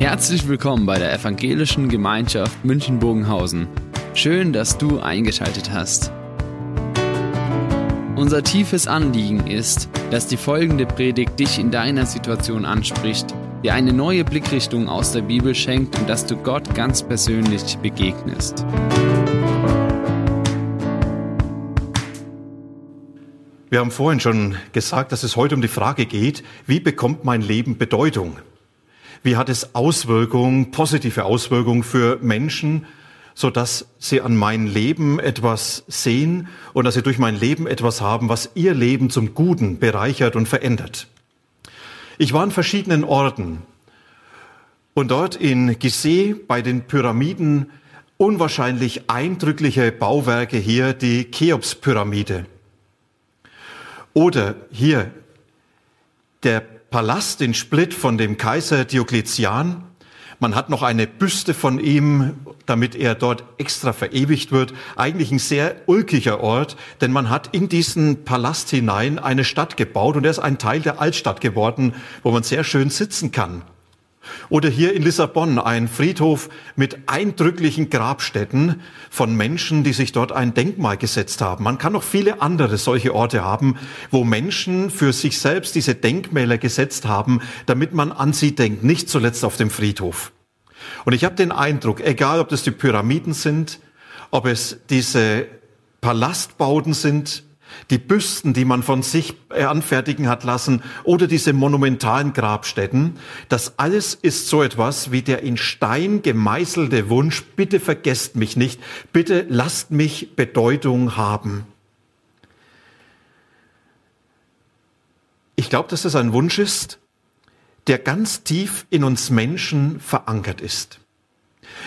Herzlich willkommen bei der Evangelischen Gemeinschaft München-Bogenhausen. Schön, dass du eingeschaltet hast. Unser tiefes Anliegen ist, dass die folgende Predigt dich in deiner Situation anspricht, dir eine neue Blickrichtung aus der Bibel schenkt und dass du Gott ganz persönlich begegnest. Wir haben vorhin schon gesagt, dass es heute um die Frage geht, wie bekommt mein Leben Bedeutung? Wie hat es Auswirkungen, positive Auswirkungen für Menschen, so dass sie an mein Leben etwas sehen und dass sie durch mein Leben etwas haben, was ihr Leben zum Guten bereichert und verändert. Ich war in verschiedenen Orten und dort in Gizeh bei den Pyramiden unwahrscheinlich eindrückliche Bauwerke hier, die Cheops-Pyramide. Oder hier der Palast in Split von dem Kaiser Diokletian. Man hat noch eine Büste von ihm, damit er dort extra verewigt wird. Eigentlich ein sehr ulkiger Ort, denn man hat in diesen Palast hinein eine Stadt gebaut und er ist ein Teil der Altstadt geworden, wo man sehr schön sitzen kann. Oder hier in Lissabon ein Friedhof mit eindrücklichen Grabstätten von Menschen, die sich dort ein Denkmal gesetzt haben. Man kann noch viele andere solche Orte haben, wo Menschen für sich selbst diese Denkmäler gesetzt haben, damit man an sie denkt, nicht zuletzt auf dem Friedhof. Und ich habe den Eindruck, egal ob das die Pyramiden sind, ob es diese Palastbauten sind, die Büsten, die man von sich anfertigen hat lassen oder diese monumentalen Grabstätten, das alles ist so etwas wie der in Stein gemeißelte Wunsch, bitte vergesst mich nicht, bitte lasst mich Bedeutung haben. Ich glaube, dass das ein Wunsch ist, der ganz tief in uns Menschen verankert ist.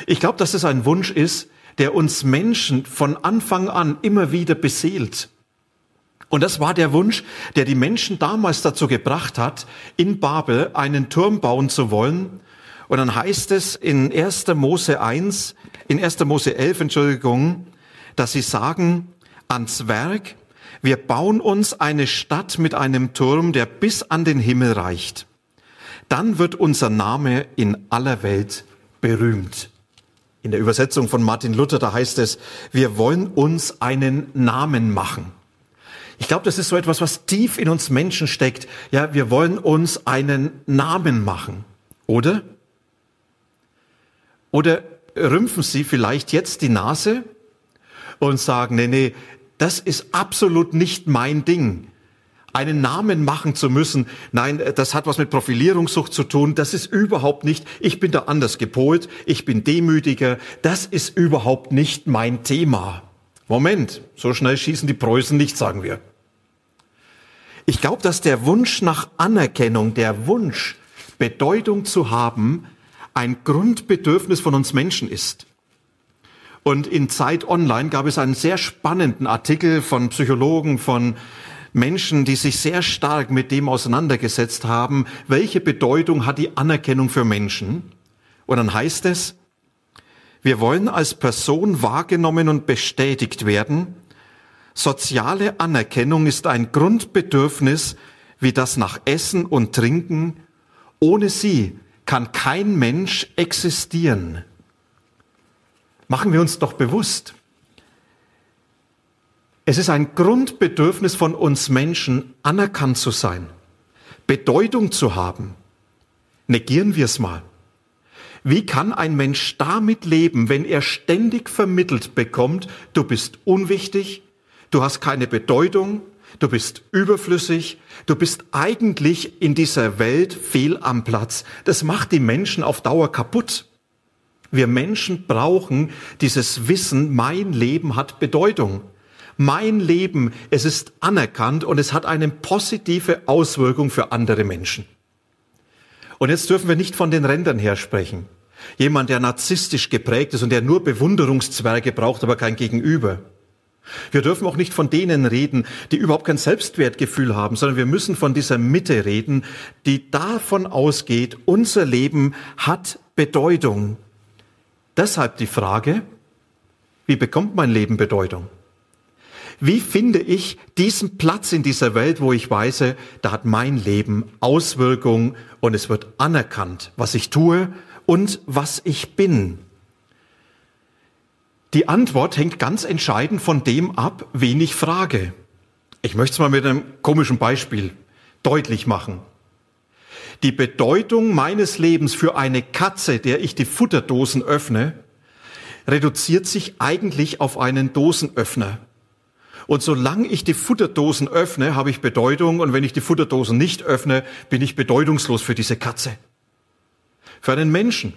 Ich glaube, dass es ein Wunsch ist, der uns Menschen von Anfang an immer wieder beseelt. Und das war der Wunsch, der die Menschen damals dazu gebracht hat, in Babel einen Turm bauen zu wollen. Und dann heißt es in 1. Mose 1, in 1. Mose 11, Entschuldigung, dass sie sagen, ans Werk, wir bauen uns eine Stadt mit einem Turm, der bis an den Himmel reicht. Dann wird unser Name in aller Welt berühmt. In der Übersetzung von Martin Luther, da heißt es, wir wollen uns einen Namen machen. Ich glaube, das ist so etwas, was tief in uns Menschen steckt. Ja, wir wollen uns einen Namen machen. Oder? Oder rümpfen Sie vielleicht jetzt die Nase und sagen, nee, nee, das ist absolut nicht mein Ding. Einen Namen machen zu müssen, nein, das hat was mit Profilierungssucht zu tun, das ist überhaupt nicht, ich bin da anders gepolt, ich bin demütiger, das ist überhaupt nicht mein Thema. Moment, so schnell schießen die Preußen nicht, sagen wir. Ich glaube, dass der Wunsch nach Anerkennung, der Wunsch, Bedeutung zu haben, ein Grundbedürfnis von uns Menschen ist. Und in Zeit Online gab es einen sehr spannenden Artikel von Psychologen, von Menschen, die sich sehr stark mit dem auseinandergesetzt haben, welche Bedeutung hat die Anerkennung für Menschen. Und dann heißt es, wir wollen als Person wahrgenommen und bestätigt werden, Soziale Anerkennung ist ein Grundbedürfnis wie das nach Essen und Trinken. Ohne sie kann kein Mensch existieren. Machen wir uns doch bewusst. Es ist ein Grundbedürfnis von uns Menschen, anerkannt zu sein, Bedeutung zu haben. Negieren wir es mal. Wie kann ein Mensch damit leben, wenn er ständig vermittelt bekommt, du bist unwichtig, du hast keine Bedeutung, du bist überflüssig, du bist eigentlich in dieser Welt fehl am Platz. Das macht die Menschen auf Dauer kaputt. Wir Menschen brauchen dieses Wissen, mein Leben hat Bedeutung. Mein Leben, es ist anerkannt und es hat eine positive Auswirkung für andere Menschen. Und jetzt dürfen wir nicht von den Rändern her sprechen. Jemand, der narzisstisch geprägt ist und der nur Bewunderungszwerge braucht, aber kein Gegenüber. Wir dürfen auch nicht von denen reden, die überhaupt kein Selbstwertgefühl haben, sondern wir müssen von dieser Mitte reden, die davon ausgeht, unser Leben hat Bedeutung. Deshalb die Frage, wie bekommt mein Leben Bedeutung? Wie finde ich diesen Platz in dieser Welt, wo ich weiß, da hat mein Leben Auswirkung und es wird anerkannt, was ich tue und was ich bin? Die Antwort hängt ganz entscheidend von dem ab, wen ich frage. Ich möchte es mal mit einem komischen Beispiel deutlich machen. Die Bedeutung meines Lebens für eine Katze, der ich die Futterdosen öffne, reduziert sich eigentlich auf einen Dosenöffner. Und solange ich die Futterdosen öffne, habe ich Bedeutung. Und wenn ich die Futterdosen nicht öffne, bin ich bedeutungslos für diese Katze. Für einen Menschen.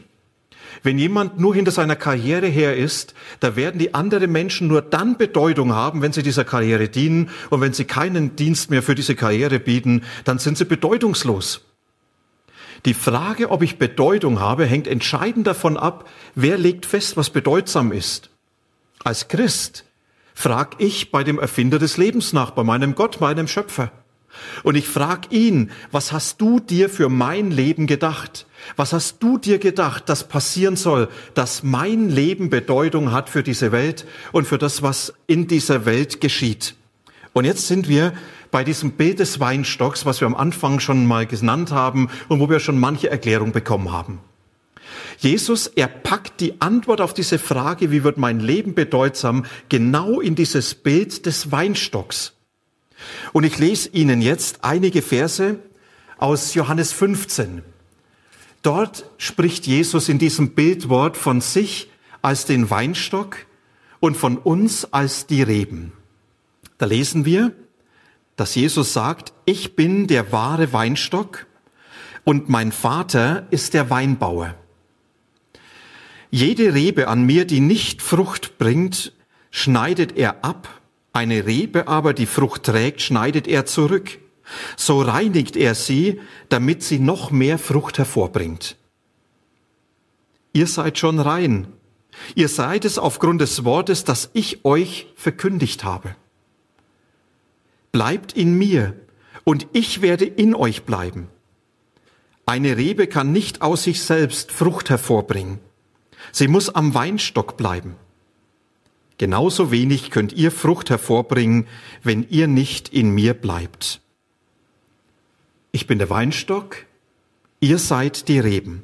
Wenn jemand nur hinter seiner Karriere her ist, da werden die anderen Menschen nur dann Bedeutung haben, wenn sie dieser Karriere dienen. Und wenn sie keinen Dienst mehr für diese Karriere bieten, dann sind sie bedeutungslos. Die Frage, ob ich Bedeutung habe, hängt entscheidend davon ab, wer legt fest, was bedeutsam ist. Als Christ frag ich bei dem Erfinder des Lebens nach, bei meinem Gott, meinem Schöpfer. Und ich frag ihn, was hast du dir für mein Leben gedacht? Was hast du dir gedacht, dass passieren soll, dass mein Leben Bedeutung hat für diese Welt und für das, was in dieser Welt geschieht? Und jetzt sind wir bei diesem Bild des Weinstocks, was wir am Anfang schon mal genannt haben und wo wir schon manche Erklärung bekommen haben. Jesus, er packt die Antwort auf diese Frage, wie wird mein Leben bedeutsam, genau in dieses Bild des Weinstocks. Und ich lese Ihnen jetzt einige Verse aus Johannes 15. Dort spricht Jesus in diesem Bildwort von sich als den Weinstock und von uns als die Reben. Da lesen wir, dass Jesus sagt, ich bin der wahre Weinstock und mein Vater ist der Weinbauer. Jede Rebe an mir, die nicht Frucht bringt, schneidet er ab. Eine Rebe aber, die Frucht trägt, schneidet er zurück. So reinigt er sie, damit sie noch mehr Frucht hervorbringt. Ihr seid schon rein. Ihr seid es aufgrund des Wortes, das ich euch verkündigt habe. Bleibt in mir und ich werde in euch bleiben. Eine Rebe kann nicht aus sich selbst Frucht hervorbringen. Sie muss am Weinstock bleiben. Genauso wenig könnt ihr Frucht hervorbringen, wenn ihr nicht in mir bleibt. Ich bin der Weinstock, ihr seid die Reben.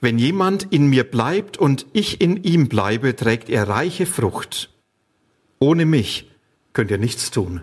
Wenn jemand in mir bleibt und ich in ihm bleibe, trägt er reiche Frucht. Ohne mich könnt ihr nichts tun.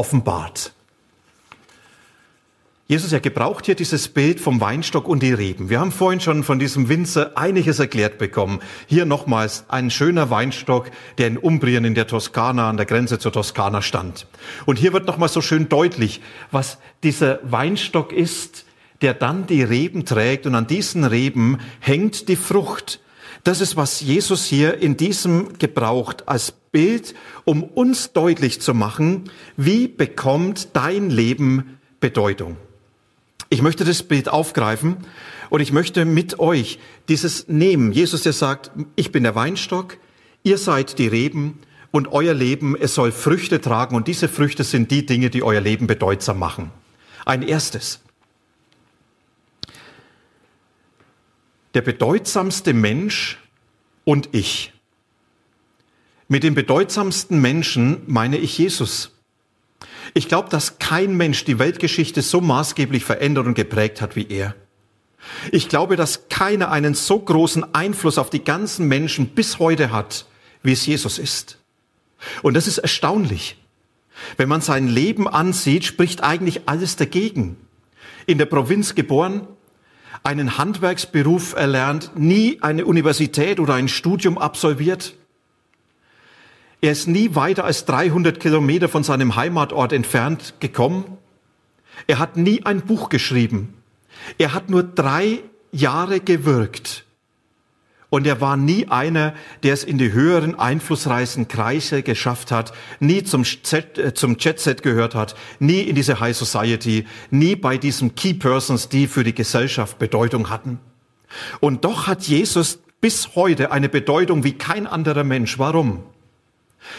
offenbart. Jesus, er gebraucht hier dieses Bild vom Weinstock und die Reben. Wir haben vorhin schon von diesem Winzer einiges erklärt bekommen. Hier nochmals ein schöner Weinstock, der in Umbrien in der Toskana, an der Grenze zur Toskana stand. Und hier wird nochmal so schön deutlich, was dieser Weinstock ist, der dann die Reben trägt und an diesen Reben hängt die Frucht. Das ist, was Jesus hier in diesem gebraucht als Bild, um uns deutlich zu machen, wie bekommt dein Leben Bedeutung. Ich möchte das Bild aufgreifen und ich möchte mit euch dieses nehmen. Jesus, der sagt, ich bin der Weinstock, ihr seid die Reben und euer Leben, es soll Früchte tragen und diese Früchte sind die Dinge, die euer Leben bedeutsam machen. Ein erstes. der bedeutsamste Mensch und ich. Mit dem bedeutsamsten Menschen meine ich Jesus. Ich glaube, dass kein Mensch die Weltgeschichte so maßgeblich verändert und geprägt hat wie er. Ich glaube, dass keiner einen so großen Einfluss auf die ganzen Menschen bis heute hat, wie es Jesus ist. Und das ist erstaunlich. Wenn man sein Leben ansieht, spricht eigentlich alles dagegen. In der Provinz geboren, einen Handwerksberuf erlernt, nie eine Universität oder ein Studium absolviert. Er ist nie weiter als 300 Kilometer von seinem Heimatort entfernt gekommen. Er hat nie ein Buch geschrieben. Er hat nur drei Jahre gewirkt. Und er war nie einer, der es in die höheren einflussreichen Kreise geschafft hat, nie zum, Z, äh, zum Jet-Set gehört hat, nie in diese High Society, nie bei diesen Key Persons, die für die Gesellschaft Bedeutung hatten. Und doch hat Jesus bis heute eine Bedeutung wie kein anderer Mensch. Warum?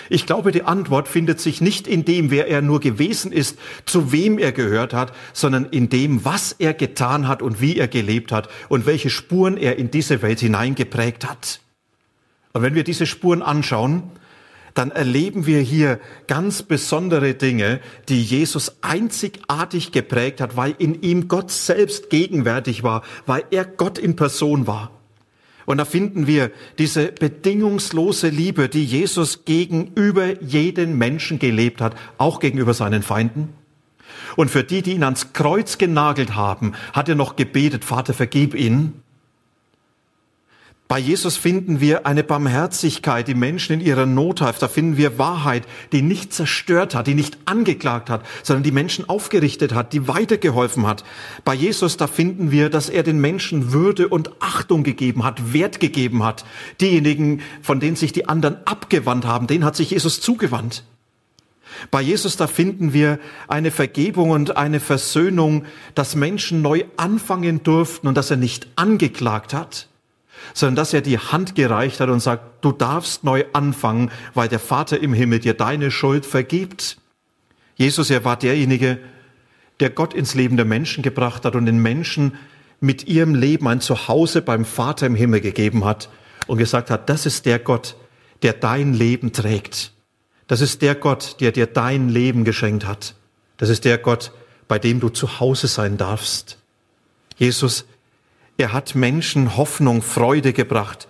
Ich glaube, die Antwort findet sich nicht in dem, wer er nur gewesen ist, zu wem er gehört hat, sondern in dem, was er getan hat und wie er gelebt hat und welche Spuren er in diese Welt hineingeprägt hat. Und wenn wir diese Spuren anschauen, dann erleben wir hier ganz besondere Dinge, die Jesus einzigartig geprägt hat, weil in ihm Gott selbst gegenwärtig war, weil er Gott in Person war. Und da finden wir diese bedingungslose Liebe, die Jesus gegenüber jeden Menschen gelebt hat, auch gegenüber seinen Feinden. Und für die, die ihn ans Kreuz genagelt haben, hat er noch gebetet, Vater, vergib ihnen. Bei Jesus finden wir eine Barmherzigkeit, die Menschen in ihrer Not hilft. Da finden wir Wahrheit, die nicht zerstört hat, die nicht angeklagt hat, sondern die Menschen aufgerichtet hat, die weitergeholfen hat. Bei Jesus, da finden wir, dass er den Menschen Würde und Achtung gegeben hat, Wert gegeben hat. Diejenigen, von denen sich die anderen abgewandt haben, denen hat sich Jesus zugewandt. Bei Jesus, da finden wir eine Vergebung und eine Versöhnung, dass Menschen neu anfangen durften und dass er nicht angeklagt hat sondern dass er die Hand gereicht hat und sagt, du darfst neu anfangen, weil der Vater im Himmel dir deine Schuld vergibt. Jesus, er war derjenige, der Gott ins Leben der Menschen gebracht hat und den Menschen mit ihrem Leben ein Zuhause beim Vater im Himmel gegeben hat und gesagt hat, das ist der Gott, der dein Leben trägt. Das ist der Gott, der dir dein Leben geschenkt hat. Das ist der Gott, bei dem du zu Hause sein darfst. Jesus, er hat Menschen Hoffnung, Freude gebracht.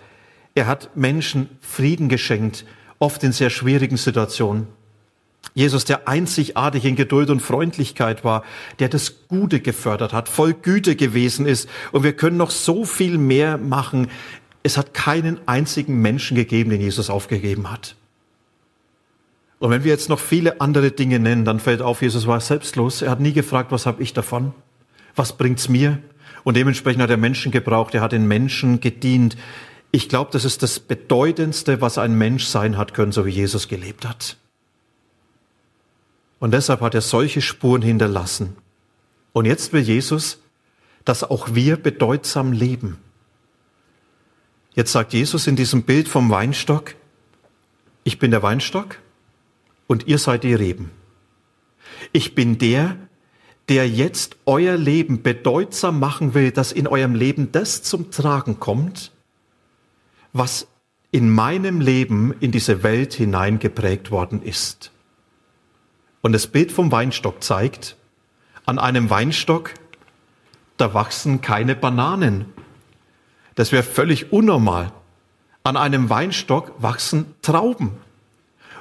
Er hat Menschen Frieden geschenkt, oft in sehr schwierigen Situationen. Jesus, der einzigartig in Geduld und Freundlichkeit war, der das Gute gefördert hat, voll Güte gewesen ist. Und wir können noch so viel mehr machen. Es hat keinen einzigen Menschen gegeben, den Jesus aufgegeben hat. Und wenn wir jetzt noch viele andere Dinge nennen, dann fällt auf, Jesus war selbstlos. Er hat nie gefragt, was habe ich davon? Was bringt's mir? Und dementsprechend hat er Menschen gebraucht, er hat den Menschen gedient. Ich glaube, das ist das Bedeutendste, was ein Mensch sein hat können, so wie Jesus gelebt hat. Und deshalb hat er solche Spuren hinterlassen. Und jetzt will Jesus, dass auch wir bedeutsam leben. Jetzt sagt Jesus in diesem Bild vom Weinstock, ich bin der Weinstock und ihr seid die Reben. Ich bin der, der jetzt euer Leben bedeutsam machen will, dass in eurem Leben das zum Tragen kommt, was in meinem Leben in diese Welt hineingeprägt worden ist. Und das Bild vom Weinstock zeigt, an einem Weinstock, da wachsen keine Bananen. Das wäre völlig unnormal. An einem Weinstock wachsen Trauben.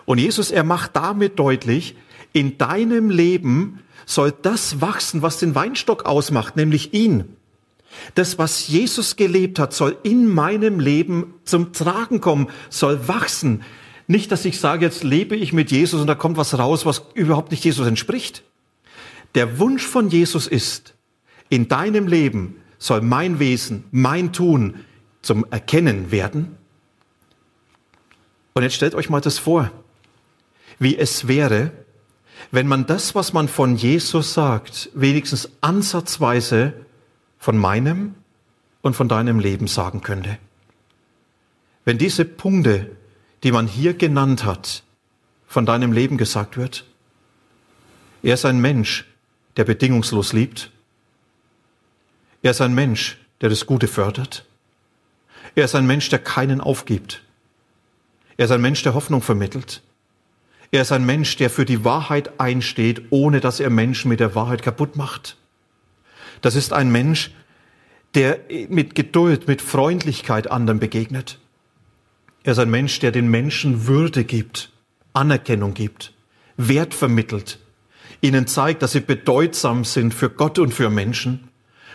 Und Jesus, er macht damit deutlich, in deinem Leben soll das wachsen, was den Weinstock ausmacht, nämlich ihn. Das, was Jesus gelebt hat, soll in meinem Leben zum Tragen kommen, soll wachsen. Nicht, dass ich sage, jetzt lebe ich mit Jesus und da kommt was raus, was überhaupt nicht Jesus entspricht. Der Wunsch von Jesus ist, in deinem Leben soll mein Wesen, mein Tun zum Erkennen werden. Und jetzt stellt euch mal das vor, wie es wäre, wenn man das, was man von Jesus sagt, wenigstens ansatzweise von meinem und von deinem Leben sagen könnte. Wenn diese Punkte, die man hier genannt hat, von deinem Leben gesagt wird, er ist ein Mensch, der bedingungslos liebt. Er ist ein Mensch, der das Gute fördert. Er ist ein Mensch, der keinen aufgibt. Er ist ein Mensch, der Hoffnung vermittelt. Er ist ein Mensch, der für die Wahrheit einsteht, ohne dass er Menschen mit der Wahrheit kaputt macht. Das ist ein Mensch, der mit Geduld, mit Freundlichkeit anderen begegnet. Er ist ein Mensch, der den Menschen Würde gibt, Anerkennung gibt, Wert vermittelt, ihnen zeigt, dass sie bedeutsam sind für Gott und für Menschen.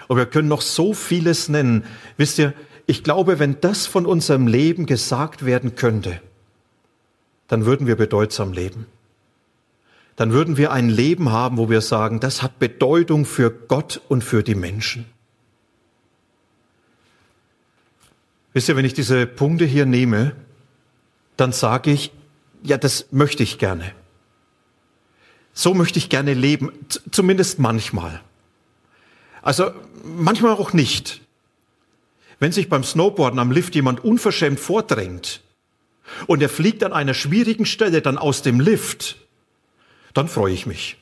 Und wir können noch so vieles nennen. Wisst ihr, ich glaube, wenn das von unserem Leben gesagt werden könnte, dann würden wir bedeutsam leben. Dann würden wir ein Leben haben, wo wir sagen, das hat Bedeutung für Gott und für die Menschen. Wisst ihr, wenn ich diese Punkte hier nehme, dann sage ich, ja, das möchte ich gerne. So möchte ich gerne leben, zumindest manchmal. Also manchmal auch nicht. Wenn sich beim Snowboarden am Lift jemand unverschämt vordrängt und er fliegt an einer schwierigen Stelle dann aus dem Lift, dann freue ich mich.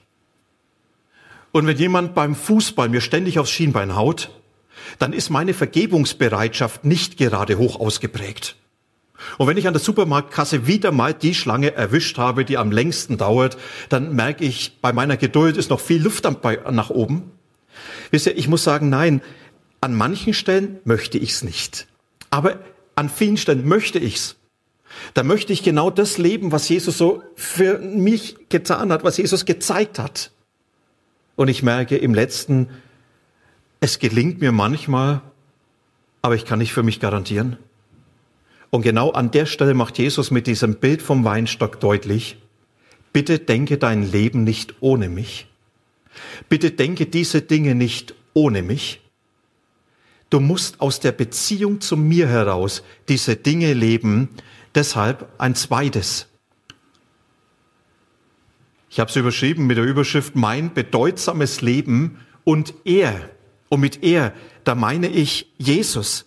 Und wenn jemand beim Fußball mir ständig aufs Schienbein haut, dann ist meine Vergebungsbereitschaft nicht gerade hoch ausgeprägt. Und wenn ich an der Supermarktkasse wieder mal die Schlange erwischt habe, die am längsten dauert, dann merke ich, bei meiner Geduld ist noch viel Luft nach oben. Wisst ihr, ich muss sagen, nein, an manchen Stellen möchte ich es nicht. Aber an vielen Stellen möchte ich's. Da möchte ich genau das leben, was Jesus so für mich getan hat, was Jesus gezeigt hat. Und ich merke im letzten, es gelingt mir manchmal, aber ich kann nicht für mich garantieren. Und genau an der Stelle macht Jesus mit diesem Bild vom Weinstock deutlich, bitte denke dein Leben nicht ohne mich. Bitte denke diese Dinge nicht ohne mich. Du musst aus der Beziehung zu mir heraus diese Dinge leben. Deshalb ein zweites. Ich habe es überschrieben mit der Überschrift Mein bedeutsames Leben und er. Und mit er, da meine ich Jesus.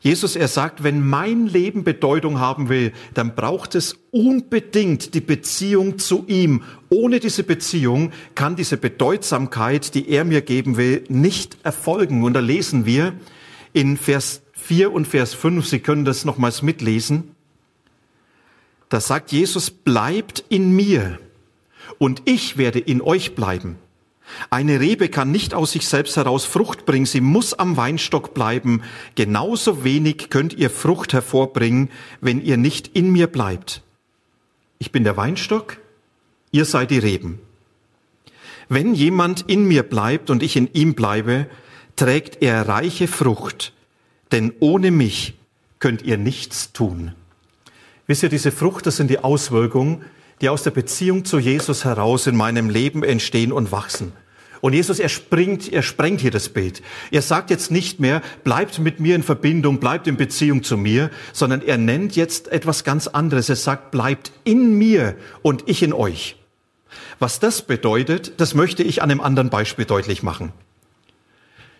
Jesus, er sagt, wenn mein Leben Bedeutung haben will, dann braucht es unbedingt die Beziehung zu ihm. Ohne diese Beziehung kann diese Bedeutsamkeit, die er mir geben will, nicht erfolgen. Und da lesen wir in Vers 4 und Vers 5, Sie können das nochmals mitlesen. Da sagt Jesus, bleibt in mir und ich werde in euch bleiben. Eine Rebe kann nicht aus sich selbst heraus Frucht bringen, sie muss am Weinstock bleiben. Genauso wenig könnt ihr Frucht hervorbringen, wenn ihr nicht in mir bleibt. Ich bin der Weinstock, ihr seid die Reben. Wenn jemand in mir bleibt und ich in ihm bleibe, trägt er reiche Frucht, denn ohne mich könnt ihr nichts tun. Wisst ihr, diese Frucht, das sind die Auswirkungen die aus der Beziehung zu Jesus heraus in meinem Leben entstehen und wachsen. Und Jesus, er springt, er sprengt hier das Bild. Er sagt jetzt nicht mehr, bleibt mit mir in Verbindung, bleibt in Beziehung zu mir, sondern er nennt jetzt etwas ganz anderes. Er sagt, bleibt in mir und ich in euch. Was das bedeutet, das möchte ich an einem anderen Beispiel deutlich machen.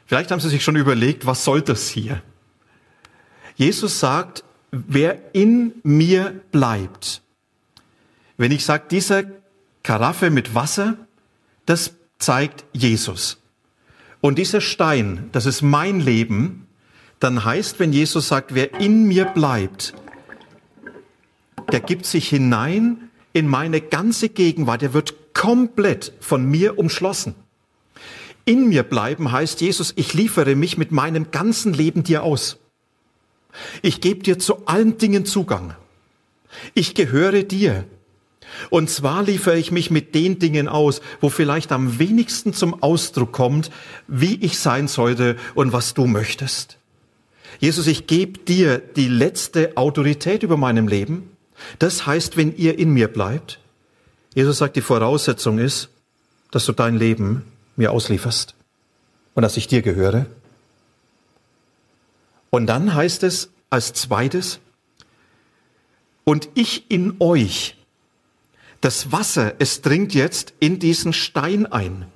Vielleicht haben Sie sich schon überlegt, was soll das hier? Jesus sagt, wer in mir bleibt, wenn ich sage, diese Karaffe mit Wasser, das zeigt Jesus. Und dieser Stein, das ist mein Leben, dann heißt, wenn Jesus sagt, wer in mir bleibt, der gibt sich hinein in meine ganze Gegenwart, der wird komplett von mir umschlossen. In mir bleiben heißt Jesus, ich liefere mich mit meinem ganzen Leben dir aus. Ich gebe dir zu allen Dingen Zugang. Ich gehöre dir. Und zwar liefere ich mich mit den Dingen aus, wo vielleicht am wenigsten zum Ausdruck kommt, wie ich sein sollte und was du möchtest. Jesus, ich gebe dir die letzte Autorität über meinem Leben. Das heißt, wenn ihr in mir bleibt, Jesus sagt, die Voraussetzung ist, dass du dein Leben mir auslieferst und dass ich dir gehöre. Und dann heißt es als zweites, und ich in euch das Wasser, es dringt jetzt in diesen Stein ein.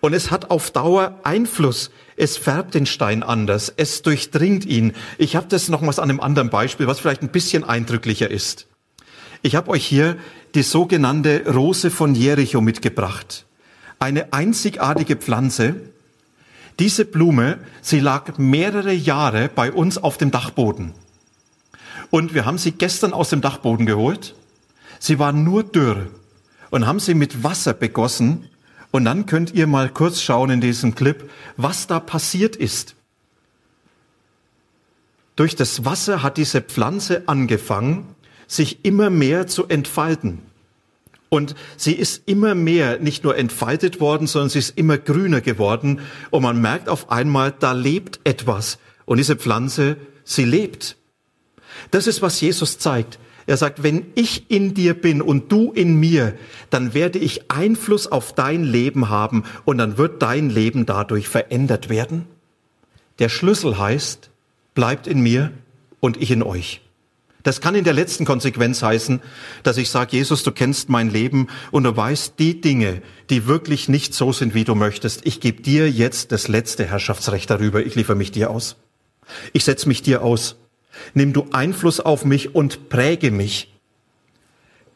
Und es hat auf Dauer Einfluss. Es färbt den Stein anders. Es durchdringt ihn. Ich habe das nochmals an einem anderen Beispiel, was vielleicht ein bisschen eindrücklicher ist. Ich habe euch hier die sogenannte Rose von Jericho mitgebracht. Eine einzigartige Pflanze. Diese Blume, sie lag mehrere Jahre bei uns auf dem Dachboden. Und wir haben sie gestern aus dem Dachboden geholt Sie war nur dürr und haben sie mit Wasser begossen. Und dann könnt ihr mal kurz schauen in diesem Clip, was da passiert ist. Durch das Wasser hat diese Pflanze angefangen, sich immer mehr zu entfalten. Und sie ist immer mehr nicht nur entfaltet worden, sondern sie ist immer grüner geworden. Und man merkt auf einmal, da lebt etwas. Und diese Pflanze, sie lebt. Das ist, was Jesus zeigt. Er sagt, wenn ich in dir bin und du in mir, dann werde ich Einfluss auf dein Leben haben und dann wird dein Leben dadurch verändert werden. Der Schlüssel heißt bleibt in mir und ich in euch. Das kann in der letzten Konsequenz heißen, dass ich sage, Jesus, du kennst mein Leben und du weißt die Dinge, die wirklich nicht so sind, wie du möchtest. Ich gebe dir jetzt das letzte Herrschaftsrecht darüber. Ich liefere mich dir aus. Ich setze mich dir aus. Nimm du Einfluss auf mich und präge mich.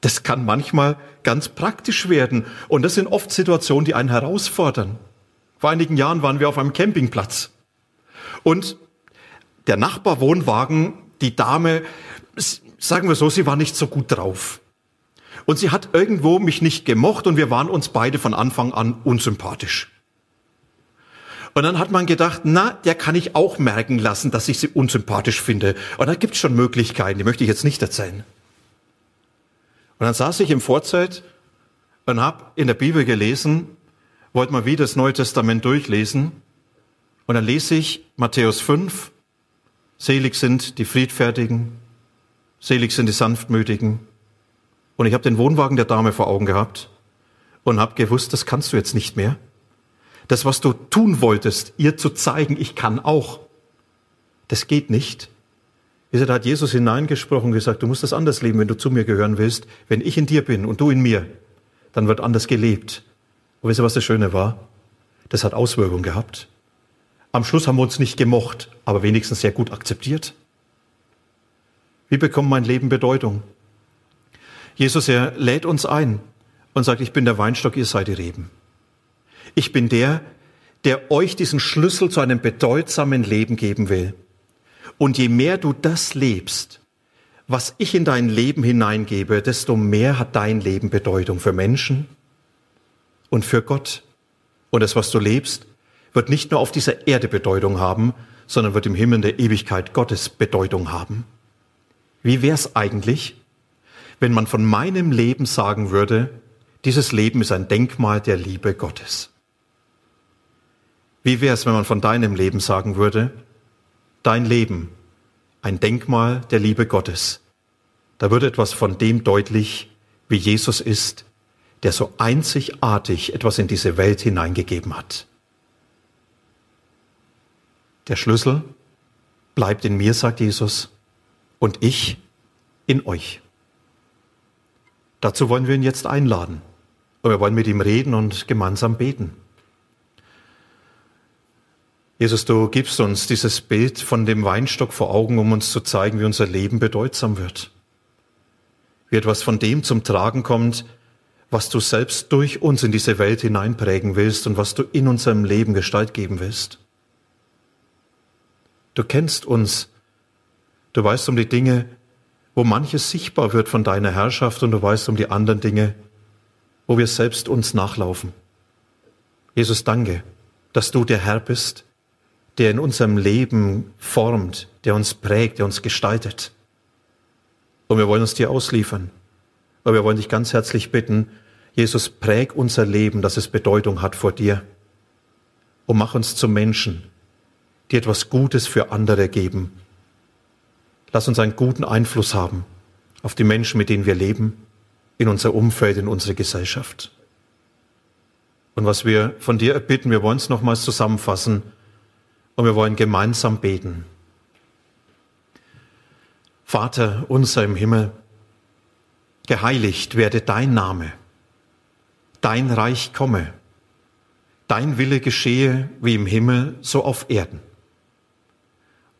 Das kann manchmal ganz praktisch werden. Und das sind oft Situationen, die einen herausfordern. Vor einigen Jahren waren wir auf einem Campingplatz. Und der Nachbarwohnwagen, die Dame, sagen wir so, sie war nicht so gut drauf. Und sie hat irgendwo mich nicht gemocht und wir waren uns beide von Anfang an unsympathisch. Und dann hat man gedacht, na, der kann ich auch merken lassen, dass ich sie unsympathisch finde. Und da gibt's schon Möglichkeiten, die möchte ich jetzt nicht erzählen. Und dann saß ich im Vorzeit und habe in der Bibel gelesen, wollte mal wieder das Neue Testament durchlesen. Und dann lese ich Matthäus 5, selig sind die Friedfertigen, Selig sind die Sanftmütigen. Und ich habe den Wohnwagen der Dame vor Augen gehabt und habe gewusst, das kannst du jetzt nicht mehr. Das, was du tun wolltest, ihr zu zeigen, ich kann auch, das geht nicht. Da hat Jesus hineingesprochen und gesagt, du musst das anders leben, wenn du zu mir gehören willst. Wenn ich in dir bin und du in mir, dann wird anders gelebt. Und wisst ihr, was das Schöne war? Das hat Auswirkungen gehabt. Am Schluss haben wir uns nicht gemocht, aber wenigstens sehr gut akzeptiert. Wie bekommt mein Leben Bedeutung? Jesus, er lädt uns ein und sagt, ich bin der Weinstock, ihr seid die Reben. Ich bin der, der euch diesen Schlüssel zu einem bedeutsamen Leben geben will. Und je mehr du das lebst, was ich in dein Leben hineingebe, desto mehr hat dein Leben Bedeutung für Menschen und für Gott. Und das, was du lebst, wird nicht nur auf dieser Erde Bedeutung haben, sondern wird im Himmel der Ewigkeit Gottes Bedeutung haben. Wie wäre es eigentlich, wenn man von meinem Leben sagen würde, dieses Leben ist ein Denkmal der Liebe Gottes? Wie wäre es, wenn man von deinem Leben sagen würde, dein Leben ein Denkmal der Liebe Gottes? Da würde etwas von dem deutlich, wie Jesus ist, der so einzigartig etwas in diese Welt hineingegeben hat. Der Schlüssel bleibt in mir, sagt Jesus, und ich in euch. Dazu wollen wir ihn jetzt einladen. Und wir wollen mit ihm reden und gemeinsam beten. Jesus, du gibst uns dieses Bild von dem Weinstock vor Augen, um uns zu zeigen, wie unser Leben bedeutsam wird. Wie etwas von dem zum Tragen kommt, was du selbst durch uns in diese Welt hineinprägen willst und was du in unserem Leben Gestalt geben willst. Du kennst uns Du weißt um die Dinge, wo manches sichtbar wird von deiner Herrschaft und du weißt um die anderen Dinge, wo wir selbst uns nachlaufen. Jesus, danke, dass du der Herr bist, der in unserem Leben formt, der uns prägt, der uns gestaltet. Und wir wollen uns dir ausliefern. Aber wir wollen dich ganz herzlich bitten, Jesus, präg unser Leben, dass es Bedeutung hat vor dir. Und mach uns zu Menschen, die etwas Gutes für andere geben Lass uns einen guten Einfluss haben auf die Menschen, mit denen wir leben, in unser Umfeld, in unsere Gesellschaft. Und was wir von dir erbitten, wir wollen es nochmals zusammenfassen und wir wollen gemeinsam beten. Vater unser im Himmel, geheiligt werde dein Name, dein Reich komme, dein Wille geschehe wie im Himmel, so auf Erden.